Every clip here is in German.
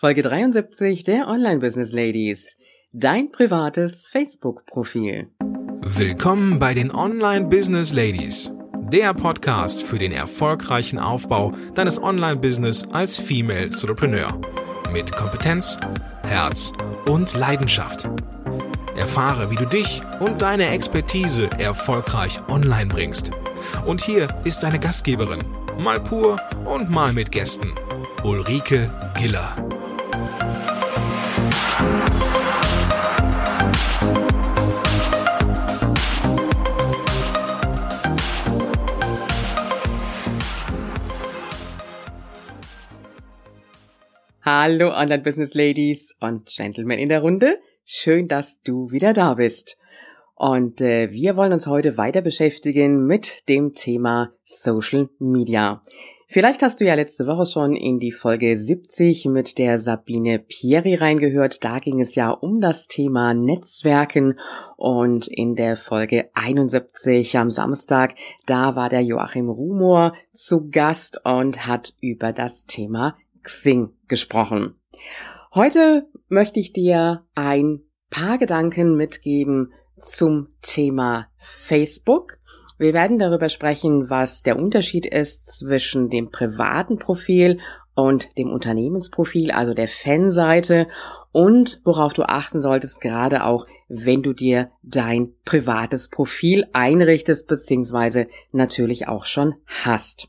Folge 73 der Online Business Ladies. Dein privates Facebook-Profil. Willkommen bei den Online Business Ladies. Der Podcast für den erfolgreichen Aufbau deines Online-Business als Female Entrepreneur. Mit Kompetenz, Herz und Leidenschaft. Erfahre, wie du dich und deine Expertise erfolgreich online bringst. Und hier ist deine Gastgeberin, mal pur und mal mit Gästen, Ulrike Giller. Hallo Online Business Ladies und Gentlemen in der Runde. Schön, dass du wieder da bist. Und äh, wir wollen uns heute weiter beschäftigen mit dem Thema Social Media. Vielleicht hast du ja letzte Woche schon in die Folge 70 mit der Sabine Pieri reingehört. Da ging es ja um das Thema Netzwerken und in der Folge 71 am Samstag, da war der Joachim Rumor zu Gast und hat über das Thema Xing gesprochen. Heute möchte ich dir ein paar Gedanken mitgeben zum Thema Facebook. Wir werden darüber sprechen, was der Unterschied ist zwischen dem privaten Profil und dem Unternehmensprofil, also der Fanseite und worauf du achten solltest, gerade auch wenn du dir dein privates Profil einrichtest, beziehungsweise natürlich auch schon hast.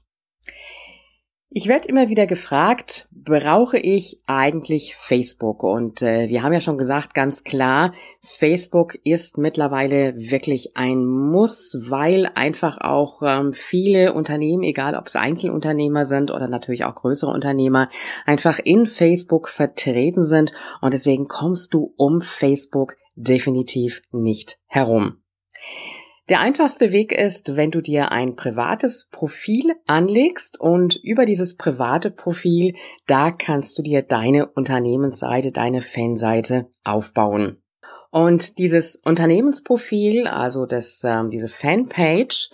Ich werde immer wieder gefragt, brauche ich eigentlich Facebook? Und äh, wir haben ja schon gesagt, ganz klar, Facebook ist mittlerweile wirklich ein Muss, weil einfach auch ähm, viele Unternehmen, egal ob es Einzelunternehmer sind oder natürlich auch größere Unternehmer, einfach in Facebook vertreten sind. Und deswegen kommst du um Facebook definitiv nicht herum. Der einfachste Weg ist, wenn du dir ein privates Profil anlegst und über dieses private Profil, da kannst du dir deine Unternehmensseite, deine Fanseite aufbauen. Und dieses Unternehmensprofil, also das, ähm, diese Fanpage,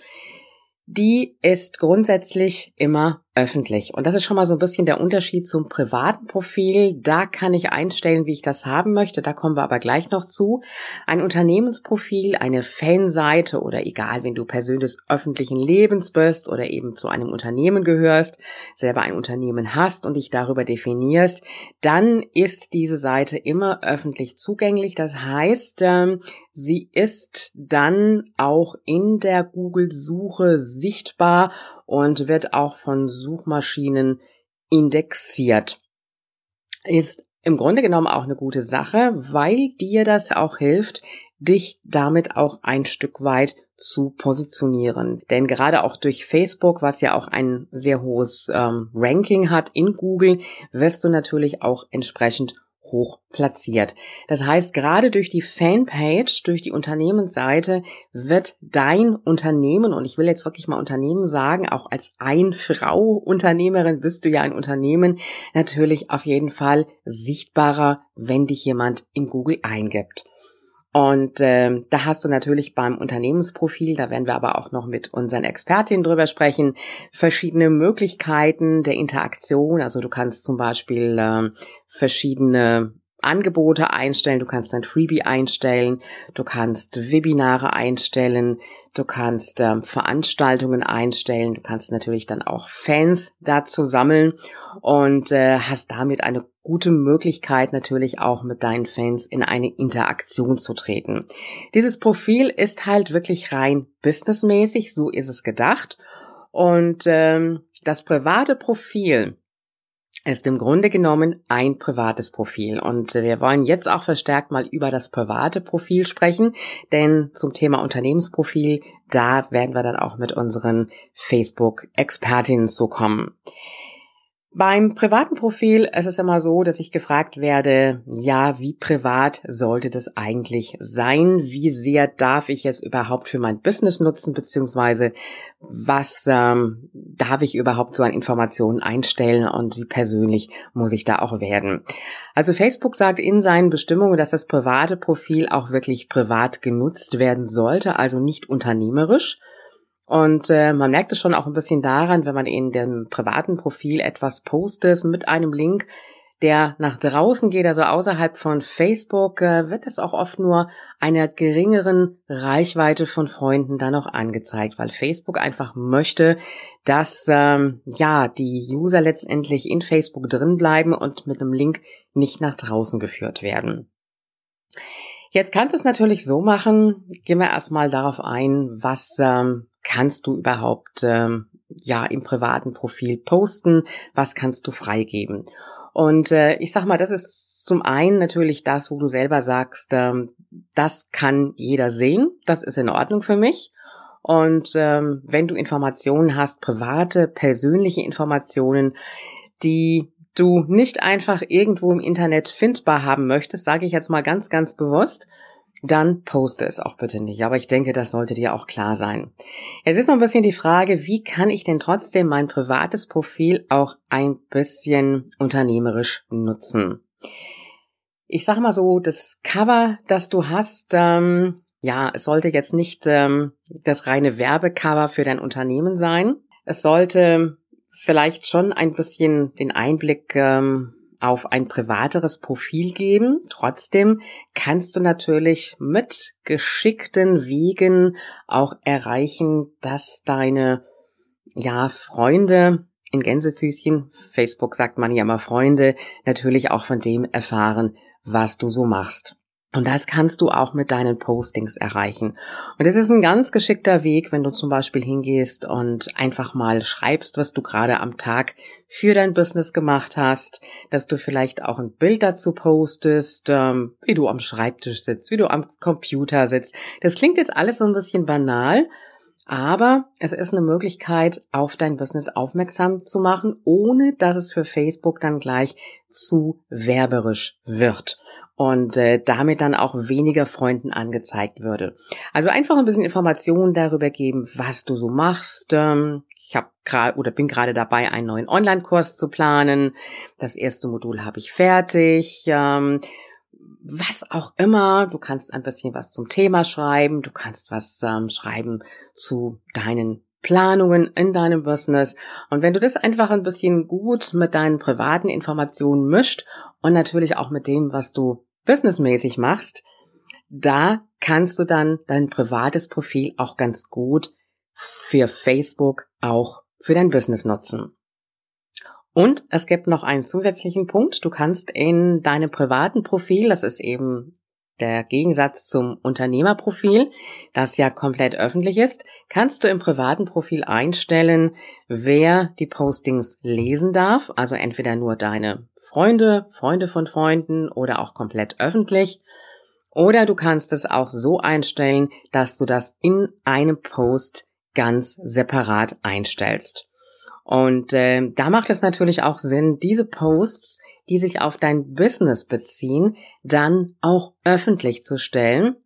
die ist grundsätzlich immer öffentlich. Und das ist schon mal so ein bisschen der Unterschied zum privaten Profil. Da kann ich einstellen, wie ich das haben möchte. Da kommen wir aber gleich noch zu. Ein Unternehmensprofil, eine Fanseite oder egal, wenn du Person des öffentlichen Lebens bist oder eben zu einem Unternehmen gehörst, selber ein Unternehmen hast und dich darüber definierst, dann ist diese Seite immer öffentlich zugänglich. Das heißt, ähm, sie ist dann auch in der Google-Suche sichtbar und wird auch von Suchmaschinen indexiert. Ist im Grunde genommen auch eine gute Sache, weil dir das auch hilft, dich damit auch ein Stück weit zu positionieren. Denn gerade auch durch Facebook, was ja auch ein sehr hohes ähm, Ranking hat in Google, wirst du natürlich auch entsprechend hoch platziert. Das heißt, gerade durch die Fanpage, durch die Unternehmensseite wird dein Unternehmen, und ich will jetzt wirklich mal Unternehmen sagen, auch als ein Frau Unternehmerin bist du ja ein Unternehmen, natürlich auf jeden Fall sichtbarer, wenn dich jemand in Google eingibt. Und äh, da hast du natürlich beim Unternehmensprofil, da werden wir aber auch noch mit unseren Expertinnen drüber sprechen, verschiedene Möglichkeiten der Interaktion. Also du kannst zum Beispiel äh, verschiedene Angebote einstellen, du kannst ein Freebie einstellen, du kannst Webinare einstellen, du kannst ähm, Veranstaltungen einstellen, du kannst natürlich dann auch Fans dazu sammeln und äh, hast damit eine gute Möglichkeit natürlich auch mit deinen Fans in eine Interaktion zu treten. Dieses Profil ist halt wirklich rein businessmäßig, so ist es gedacht und ähm, das private Profil ist im Grunde genommen ein privates Profil. Und wir wollen jetzt auch verstärkt mal über das private Profil sprechen, denn zum Thema Unternehmensprofil, da werden wir dann auch mit unseren Facebook-Expertinnen zu kommen. Beim privaten Profil ist es immer so, dass ich gefragt werde, ja, wie privat sollte das eigentlich sein? Wie sehr darf ich es überhaupt für mein Business nutzen? Beziehungsweise was ähm, darf ich überhaupt so an Informationen einstellen und wie persönlich muss ich da auch werden? Also Facebook sagt in seinen Bestimmungen, dass das private Profil auch wirklich privat genutzt werden sollte, also nicht unternehmerisch. Und äh, man merkt es schon auch ein bisschen daran, wenn man in dem privaten Profil etwas postet mit einem Link, der nach draußen geht, also außerhalb von Facebook, äh, wird es auch oft nur einer geringeren Reichweite von Freunden dann auch angezeigt, weil Facebook einfach möchte, dass ähm, ja die User letztendlich in Facebook drin bleiben und mit einem Link nicht nach draußen geführt werden. Jetzt kannst du es natürlich so machen, gehen wir erstmal darauf ein, was ähm, kannst du überhaupt ähm, ja im privaten Profil posten, was kannst du freigeben. Und äh, ich sag mal, das ist zum einen natürlich das, wo du selber sagst, ähm, das kann jeder sehen, das ist in Ordnung für mich. Und ähm, wenn du Informationen hast, private, persönliche Informationen, die du nicht einfach irgendwo im Internet findbar haben möchtest, sage ich jetzt mal ganz, ganz bewusst, dann poste es auch bitte nicht. Aber ich denke, das sollte dir auch klar sein. Es ist noch ein bisschen die Frage, wie kann ich denn trotzdem mein privates Profil auch ein bisschen unternehmerisch nutzen? Ich sag mal so, das Cover, das du hast, ähm, ja, es sollte jetzt nicht ähm, das reine Werbecover für dein Unternehmen sein. Es sollte vielleicht schon ein bisschen den Einblick ähm, auf ein privateres Profil geben. Trotzdem kannst du natürlich mit geschickten Wegen auch erreichen, dass deine ja, Freunde in Gänsefüßchen, Facebook sagt man ja immer Freunde, natürlich auch von dem erfahren, was du so machst. Und das kannst du auch mit deinen Postings erreichen. Und es ist ein ganz geschickter Weg, wenn du zum Beispiel hingehst und einfach mal schreibst, was du gerade am Tag für dein Business gemacht hast, dass du vielleicht auch ein Bild dazu postest, ähm, wie du am Schreibtisch sitzt, wie du am Computer sitzt. Das klingt jetzt alles so ein bisschen banal, aber es ist eine Möglichkeit, auf dein Business aufmerksam zu machen, ohne dass es für Facebook dann gleich zu werberisch wird und äh, damit dann auch weniger Freunden angezeigt würde. Also einfach ein bisschen Informationen darüber geben, was du so machst. Ähm, ich habe gerade oder bin gerade dabei, einen neuen Online-Kurs zu planen. Das erste Modul habe ich fertig. Ähm, was auch immer. Du kannst ein bisschen was zum Thema schreiben. Du kannst was ähm, schreiben zu deinen Planungen in deinem Business. Und wenn du das einfach ein bisschen gut mit deinen privaten Informationen mischt und natürlich auch mit dem, was du businessmäßig machst, da kannst du dann dein privates Profil auch ganz gut für Facebook auch für dein Business nutzen. Und es gibt noch einen zusätzlichen Punkt. Du kannst in deinem privaten Profil, das ist eben der Gegensatz zum Unternehmerprofil, das ja komplett öffentlich ist, kannst du im privaten Profil einstellen, wer die Postings lesen darf, also entweder nur deine Freunde, Freunde von Freunden oder auch komplett öffentlich. Oder du kannst es auch so einstellen, dass du das in einem Post ganz separat einstellst. Und äh, da macht es natürlich auch Sinn, diese Posts die sich auf dein Business beziehen, dann auch öffentlich zu stellen,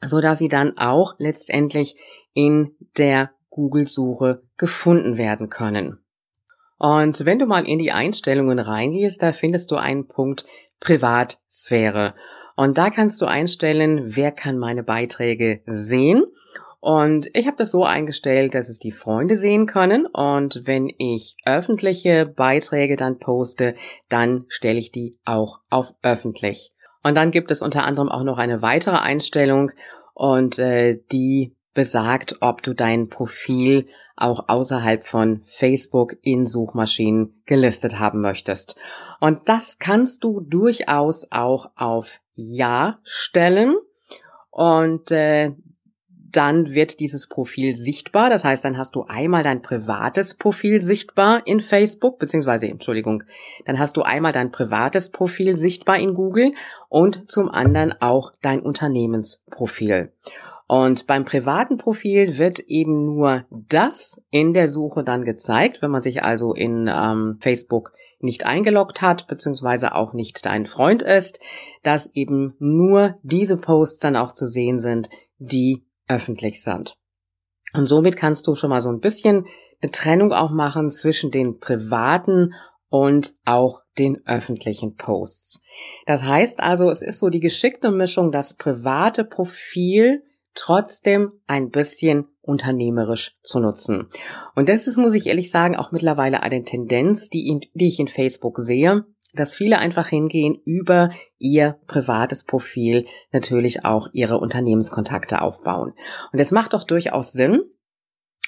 so dass sie dann auch letztendlich in der Google-Suche gefunden werden können. Und wenn du mal in die Einstellungen reingehst, da findest du einen Punkt Privatsphäre. Und da kannst du einstellen, wer kann meine Beiträge sehen und ich habe das so eingestellt, dass es die Freunde sehen können. Und wenn ich öffentliche Beiträge dann poste, dann stelle ich die auch auf öffentlich. Und dann gibt es unter anderem auch noch eine weitere Einstellung und äh, die besagt, ob du dein Profil auch außerhalb von Facebook in Suchmaschinen gelistet haben möchtest. Und das kannst du durchaus auch auf Ja stellen. Und äh, dann wird dieses Profil sichtbar. Das heißt, dann hast du einmal dein privates Profil sichtbar in Facebook, beziehungsweise, Entschuldigung, dann hast du einmal dein privates Profil sichtbar in Google und zum anderen auch dein Unternehmensprofil. Und beim privaten Profil wird eben nur das in der Suche dann gezeigt, wenn man sich also in ähm, Facebook nicht eingeloggt hat, beziehungsweise auch nicht dein Freund ist, dass eben nur diese Posts dann auch zu sehen sind, die öffentlich sind. Und somit kannst du schon mal so ein bisschen eine Trennung auch machen zwischen den privaten und auch den öffentlichen Posts. Das heißt also, es ist so die geschickte Mischung, das private Profil trotzdem ein bisschen unternehmerisch zu nutzen. Und das ist, muss ich ehrlich sagen, auch mittlerweile eine Tendenz, die, in, die ich in Facebook sehe. Dass viele einfach hingehen, über ihr privates Profil natürlich auch ihre Unternehmenskontakte aufbauen. Und es macht doch durchaus Sinn,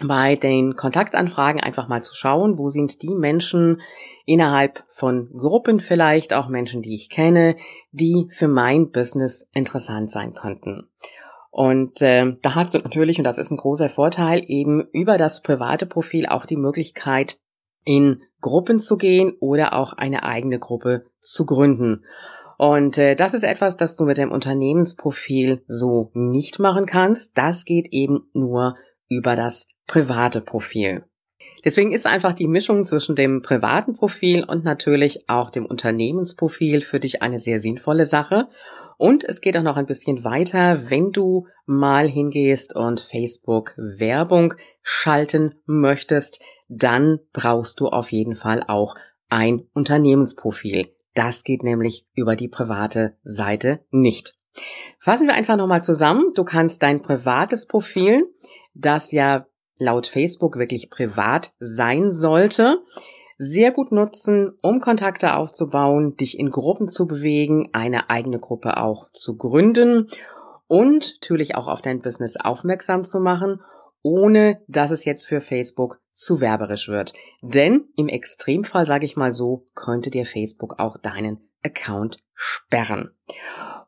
bei den Kontaktanfragen einfach mal zu schauen, wo sind die Menschen innerhalb von Gruppen vielleicht, auch Menschen, die ich kenne, die für mein Business interessant sein könnten. Und äh, da hast du natürlich, und das ist ein großer Vorteil, eben über das private Profil auch die Möglichkeit, in Gruppen zu gehen oder auch eine eigene Gruppe zu gründen. Und äh, das ist etwas, das du mit dem Unternehmensprofil so nicht machen kannst. Das geht eben nur über das private Profil. Deswegen ist einfach die Mischung zwischen dem privaten Profil und natürlich auch dem Unternehmensprofil für dich eine sehr sinnvolle Sache. Und es geht auch noch ein bisschen weiter, wenn du mal hingehst und Facebook Werbung schalten möchtest, dann brauchst du auf jeden Fall auch ein Unternehmensprofil. Das geht nämlich über die private Seite nicht. Fassen wir einfach nochmal zusammen. Du kannst dein privates Profil, das ja laut Facebook wirklich privat sein sollte, sehr gut nutzen, um Kontakte aufzubauen, dich in Gruppen zu bewegen, eine eigene Gruppe auch zu gründen und natürlich auch auf dein Business aufmerksam zu machen, ohne dass es jetzt für Facebook zu werberisch wird. Denn im Extremfall, sage ich mal so, könnte dir Facebook auch deinen Account sperren.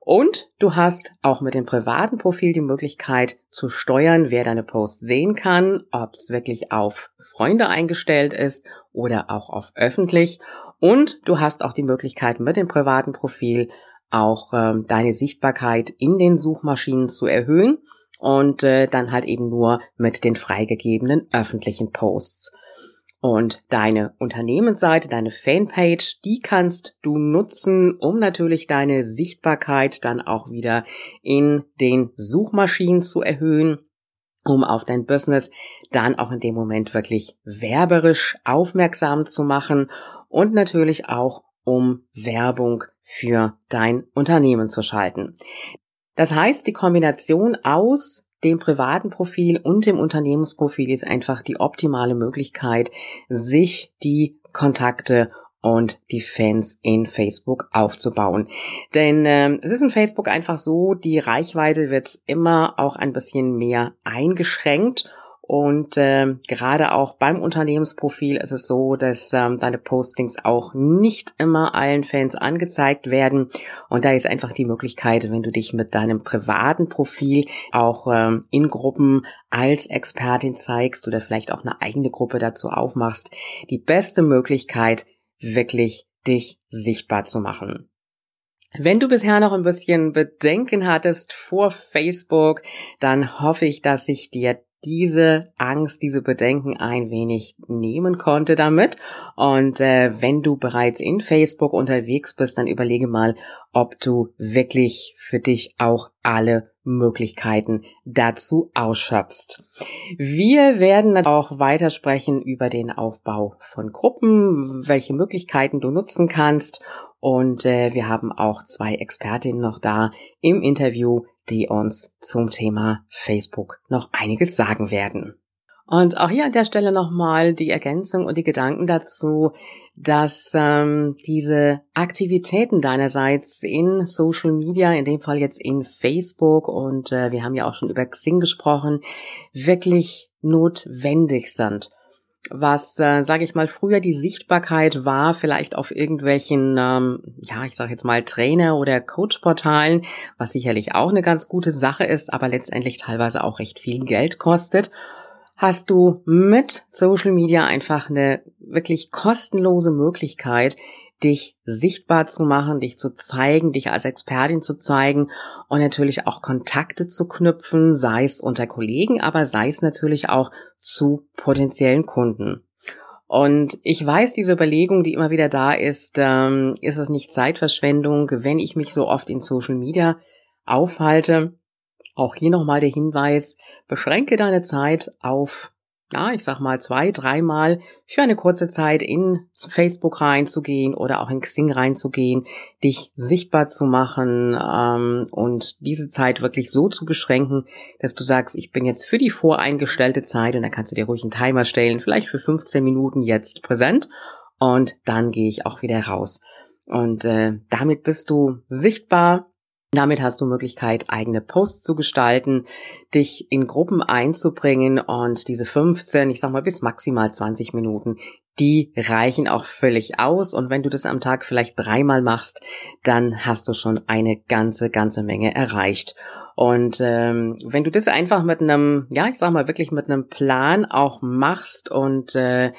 Und du hast auch mit dem privaten Profil die Möglichkeit zu steuern, wer deine Posts sehen kann, ob es wirklich auf Freunde eingestellt ist oder auch auf öffentlich. Und du hast auch die Möglichkeit mit dem privaten Profil auch ähm, deine Sichtbarkeit in den Suchmaschinen zu erhöhen und äh, dann halt eben nur mit den freigegebenen öffentlichen Posts. Und deine Unternehmensseite, deine Fanpage, die kannst du nutzen, um natürlich deine Sichtbarkeit dann auch wieder in den Suchmaschinen zu erhöhen, um auf dein Business dann auch in dem Moment wirklich werberisch aufmerksam zu machen und natürlich auch um Werbung für dein Unternehmen zu schalten. Das heißt, die Kombination aus dem privaten Profil und dem Unternehmensprofil ist einfach die optimale Möglichkeit, sich die Kontakte und die Fans in Facebook aufzubauen. Denn äh, es ist in Facebook einfach so, die Reichweite wird immer auch ein bisschen mehr eingeschränkt und äh, gerade auch beim Unternehmensprofil ist es so, dass ähm, deine Postings auch nicht immer allen Fans angezeigt werden. Und da ist einfach die Möglichkeit, wenn du dich mit deinem privaten Profil auch ähm, in Gruppen als Expertin zeigst oder vielleicht auch eine eigene Gruppe dazu aufmachst, die beste Möglichkeit, wirklich dich sichtbar zu machen. Wenn du bisher noch ein bisschen Bedenken hattest vor Facebook, dann hoffe ich, dass ich dir diese Angst, diese Bedenken ein wenig nehmen konnte damit. Und äh, wenn du bereits in Facebook unterwegs bist, dann überlege mal, ob du wirklich für dich auch alle Möglichkeiten dazu ausschöpfst. Wir werden auch weiter sprechen über den Aufbau von Gruppen, welche Möglichkeiten du nutzen kannst. Und äh, wir haben auch zwei Expertinnen noch da im Interview, die uns zum Thema Facebook noch einiges sagen werden. Und auch hier an der Stelle nochmal die Ergänzung und die Gedanken dazu, dass ähm, diese Aktivitäten deinerseits in Social Media, in dem Fall jetzt in Facebook und äh, wir haben ja auch schon über Xing gesprochen, wirklich notwendig sind was, äh, sage ich mal, früher die Sichtbarkeit war, vielleicht auf irgendwelchen, ähm, ja, ich sage jetzt mal Trainer- oder Coach-Portalen, was sicherlich auch eine ganz gute Sache ist, aber letztendlich teilweise auch recht viel Geld kostet, hast du mit Social Media einfach eine wirklich kostenlose Möglichkeit, dich sichtbar zu machen, dich zu zeigen, dich als Expertin zu zeigen und natürlich auch Kontakte zu knüpfen, sei es unter Kollegen, aber sei es natürlich auch zu potenziellen Kunden. Und ich weiß, diese Überlegung, die immer wieder da ist, ähm, ist es nicht Zeitverschwendung, wenn ich mich so oft in Social Media aufhalte. Auch hier nochmal der Hinweis, beschränke deine Zeit auf ja, ich sag mal zwei, dreimal für eine kurze Zeit in Facebook reinzugehen oder auch in Xing reinzugehen, dich sichtbar zu machen ähm, und diese Zeit wirklich so zu beschränken, dass du sagst, ich bin jetzt für die voreingestellte Zeit und da kannst du dir ruhig einen Timer stellen, vielleicht für 15 Minuten jetzt präsent und dann gehe ich auch wieder raus. Und äh, damit bist du sichtbar. Damit hast du Möglichkeit, eigene Posts zu gestalten, dich in Gruppen einzubringen und diese 15, ich sag mal bis maximal 20 Minuten, die reichen auch völlig aus. Und wenn du das am Tag vielleicht dreimal machst, dann hast du schon eine ganze, ganze Menge erreicht. Und ähm, wenn du das einfach mit einem, ja, ich sag mal wirklich mit einem Plan auch machst und äh,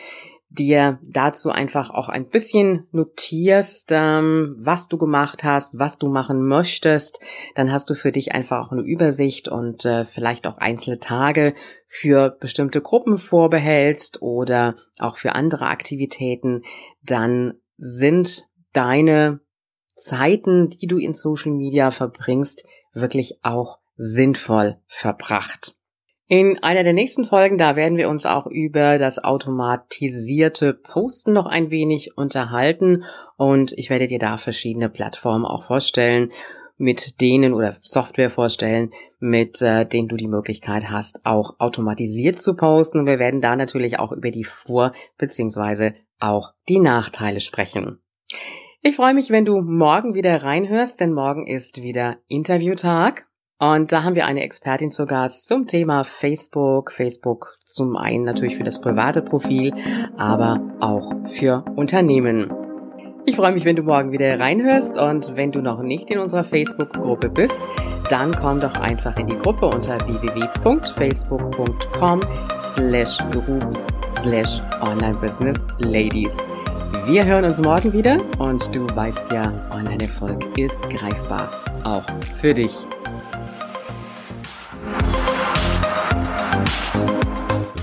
dir dazu einfach auch ein bisschen notierst, ähm, was du gemacht hast, was du machen möchtest, dann hast du für dich einfach auch eine Übersicht und äh, vielleicht auch einzelne Tage für bestimmte Gruppen vorbehältst oder auch für andere Aktivitäten, dann sind deine Zeiten, die du in Social Media verbringst, wirklich auch sinnvoll verbracht. In einer der nächsten Folgen, da werden wir uns auch über das automatisierte Posten noch ein wenig unterhalten und ich werde dir da verschiedene Plattformen auch vorstellen, mit denen oder Software vorstellen, mit äh, denen du die Möglichkeit hast, auch automatisiert zu posten. Und wir werden da natürlich auch über die Vor- bzw. auch die Nachteile sprechen. Ich freue mich, wenn du morgen wieder reinhörst, denn morgen ist wieder Interviewtag. Und da haben wir eine Expertin zu Gast zum Thema Facebook. Facebook zum einen natürlich für das private Profil, aber auch für Unternehmen. Ich freue mich, wenn du morgen wieder reinhörst und wenn du noch nicht in unserer Facebook-Gruppe bist, dann komm doch einfach in die Gruppe unter www.facebook.com slash groups slash online business ladies. Wir hören uns morgen wieder und du weißt ja, Online-Erfolg ist greifbar, auch für dich.